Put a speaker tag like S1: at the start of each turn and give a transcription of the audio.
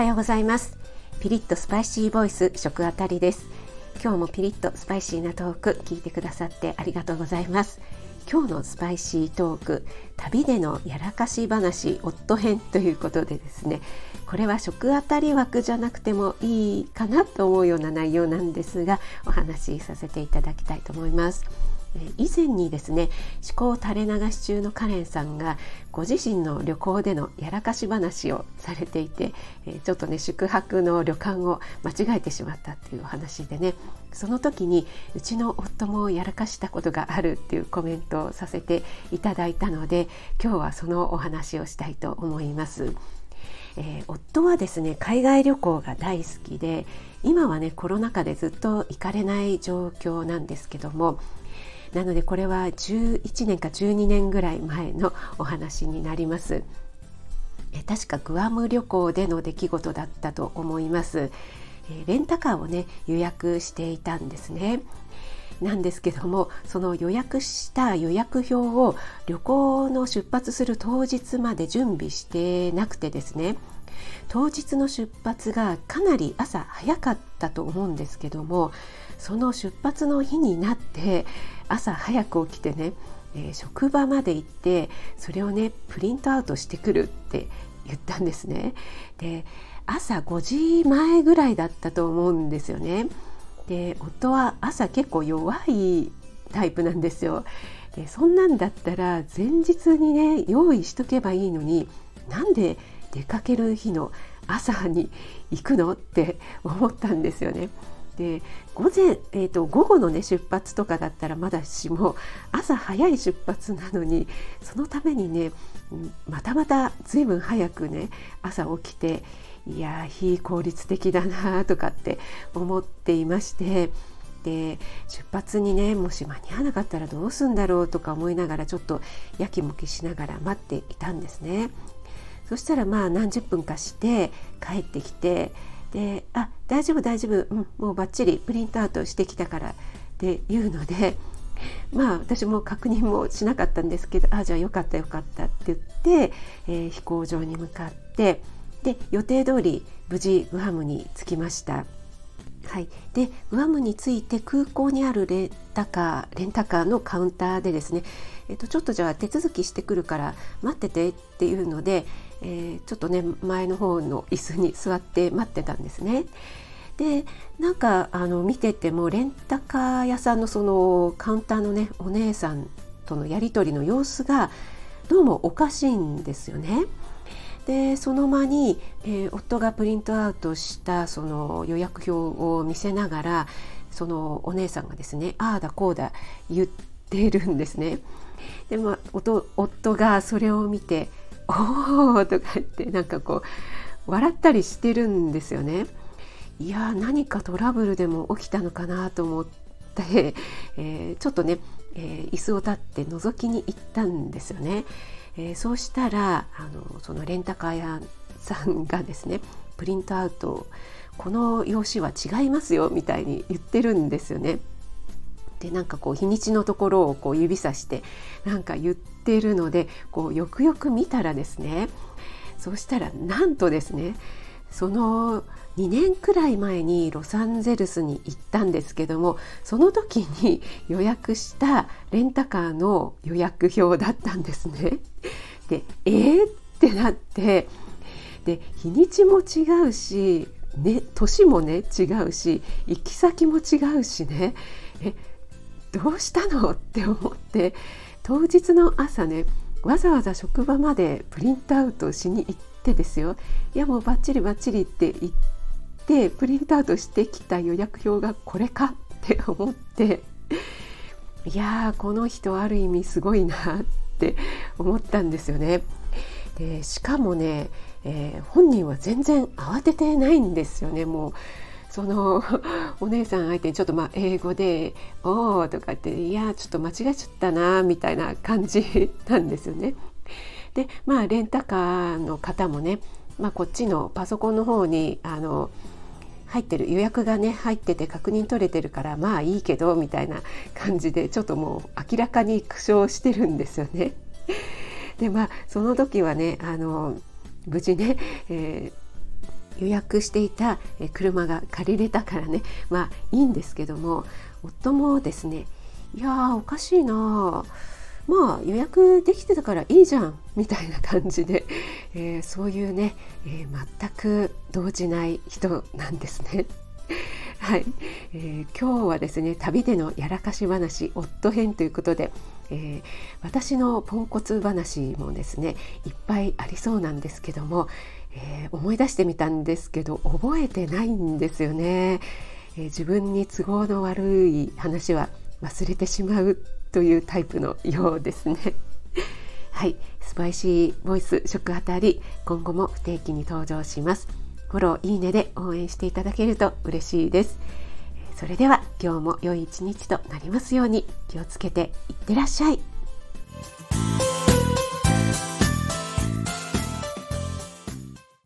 S1: はようございます。ピリッとスパイシーボイス食あたりです。今日もピリッとスパイシーなトーク聞いてくださってありがとうございます。今日のスパイシートーク旅でのやらかし話夫編ということでですね。これは食あたり枠じゃなくてもいいかなと思うような内容なんですがお話しさせていただきたいと思います。以前にですね思考垂れ流し中のカレンさんがご自身の旅行でのやらかし話をされていてちょっとね宿泊の旅館を間違えてしまったっていうお話でねその時にうちの夫もやらかしたことがあるっていうコメントをさせていただいたので今日はそのお話をしたいと思います。えー、夫はですね海外旅行が大好きで今はねコロナ禍でずっと行かれない状況なんですけどもなのでこれは11年か12年ぐらい前のお話になります。え確かグアム旅行での出来事だったと思います。えレンタカーをね予約していたんですね。なんですけどもその予約した予約表を旅行の出発する当日まで準備してなくてですね当日の出発がかなり朝早かったと思うんですけどもその出発の日になって朝早く起きてね、えー、職場まで行ってそれをねプリントアウトしてくるって言ったんですね。で朝5時前ぐらいだったと思うんですよね。で夫は朝結構弱いタイプなんですよ。でそんなんだったら前日にね用意しとけばいいのになんで出かける日の朝に行くのって思ったんですよね。で午前、えーと、午後のね出発とかだったらまだしも朝早い出発なのにそのためにねまたまた随分早くね朝起きていや非効率的だなとかって思っていましてで出発にねもし間に合わなかったらどうすんだろうとか思いながらちょっとやきもきしながら待っていたんですね。そしたらまあ何十分かして帰ってきてで「あ大丈夫大丈夫、うん、もうバッチリプリントアウトしてきたから」って言うので まあ私も確認もしなかったんですけど「あじゃあよかったよかった」って言って、えー、飛行場に向かってで予定通り無事グアムに着きました。はい、でグアムに着いて空港にあるレンタカーレンタカーのカウンターでですね、えっと、ちょっとじゃあ手続きしてくるから待っててっていうので、えー、ちょっとね前の方の椅子に座って待ってたんですね。でなんかあの見ててもレンタカー屋さんのそのカウンターのねお姉さんとのやり取りの様子がどうもおかしいんですよね。でその間に、えー、夫がプリントアウトしたその予約表を見せながらそのお姉さんがですねああだこうだ言ってるんですね。でまあ夫がそれを見ておお! 」とか言ってなんかこう笑ったりしてるんですよね。いや何かトラブルでも起きたのかなと思って、えー、ちょっとね、えー、椅子を立って覗きに行ったんですよね。えー、そうしたらあのそのレンタカー屋さんがですねプリントアウトこの用紙は違いますよみたいに言ってるんですよね。でなんかこう日にちのところをこう指さしてなんか言ってるのでこうよくよく見たらですねそしたらなんとですねその2年くらい前にロサンゼルスに行ったんですけどもその時に予約したレンタカーの予約表だったんですね。でえー、ってなってで日にちも違うし、ね、年もね違うし行き先も違うしねえどうしたの？って思って当日の朝ねわざわざ職場までプリントアウトしに行ってですよ。いやもうバッチリバッチリって言ってプリントアウトしてきた予約表がこれかって思っていやーこの人ある意味すごいなって思ったんですよね。でしかもね、えー、本人は全然慌ててないんですよね。もうその お姉さん相手にちょっとまあ英語で「おお」とかって「いやちょっと間違えちゃったな」みたいな感じなんですよね。でまあレンタカーの方もね、まあ、こっちのパソコンの方にあの入ってる予約がね入ってて確認取れてるからまあいいけどみたいな感じでちょっともう明らかに苦笑してるんですよね。でまあその時はねあの無事ね、え予約していた車が借りれたからね。まあいいんですけども夫もですねいやーおかしいなまあ予約できてたからいいじゃんみたいな感じで、えー、そういうね、えー、全く動じない人なんですね。はい、えー、今日はですね旅でのやらかし話夫編ということで、えー、私のポンコツ話もですねいっぱいありそうなんですけども、えー、思い出してみたんですけど覚えてないんですよね、え自分に都合の悪い話は忘れてしまうというタイプのようですね。はい。スパイシーボイス食あたり今後も不定期に登場します。フォローいいねで応援していただけると嬉しいです。それでは今日も良い一日となりますように気をつけていってらっしゃい。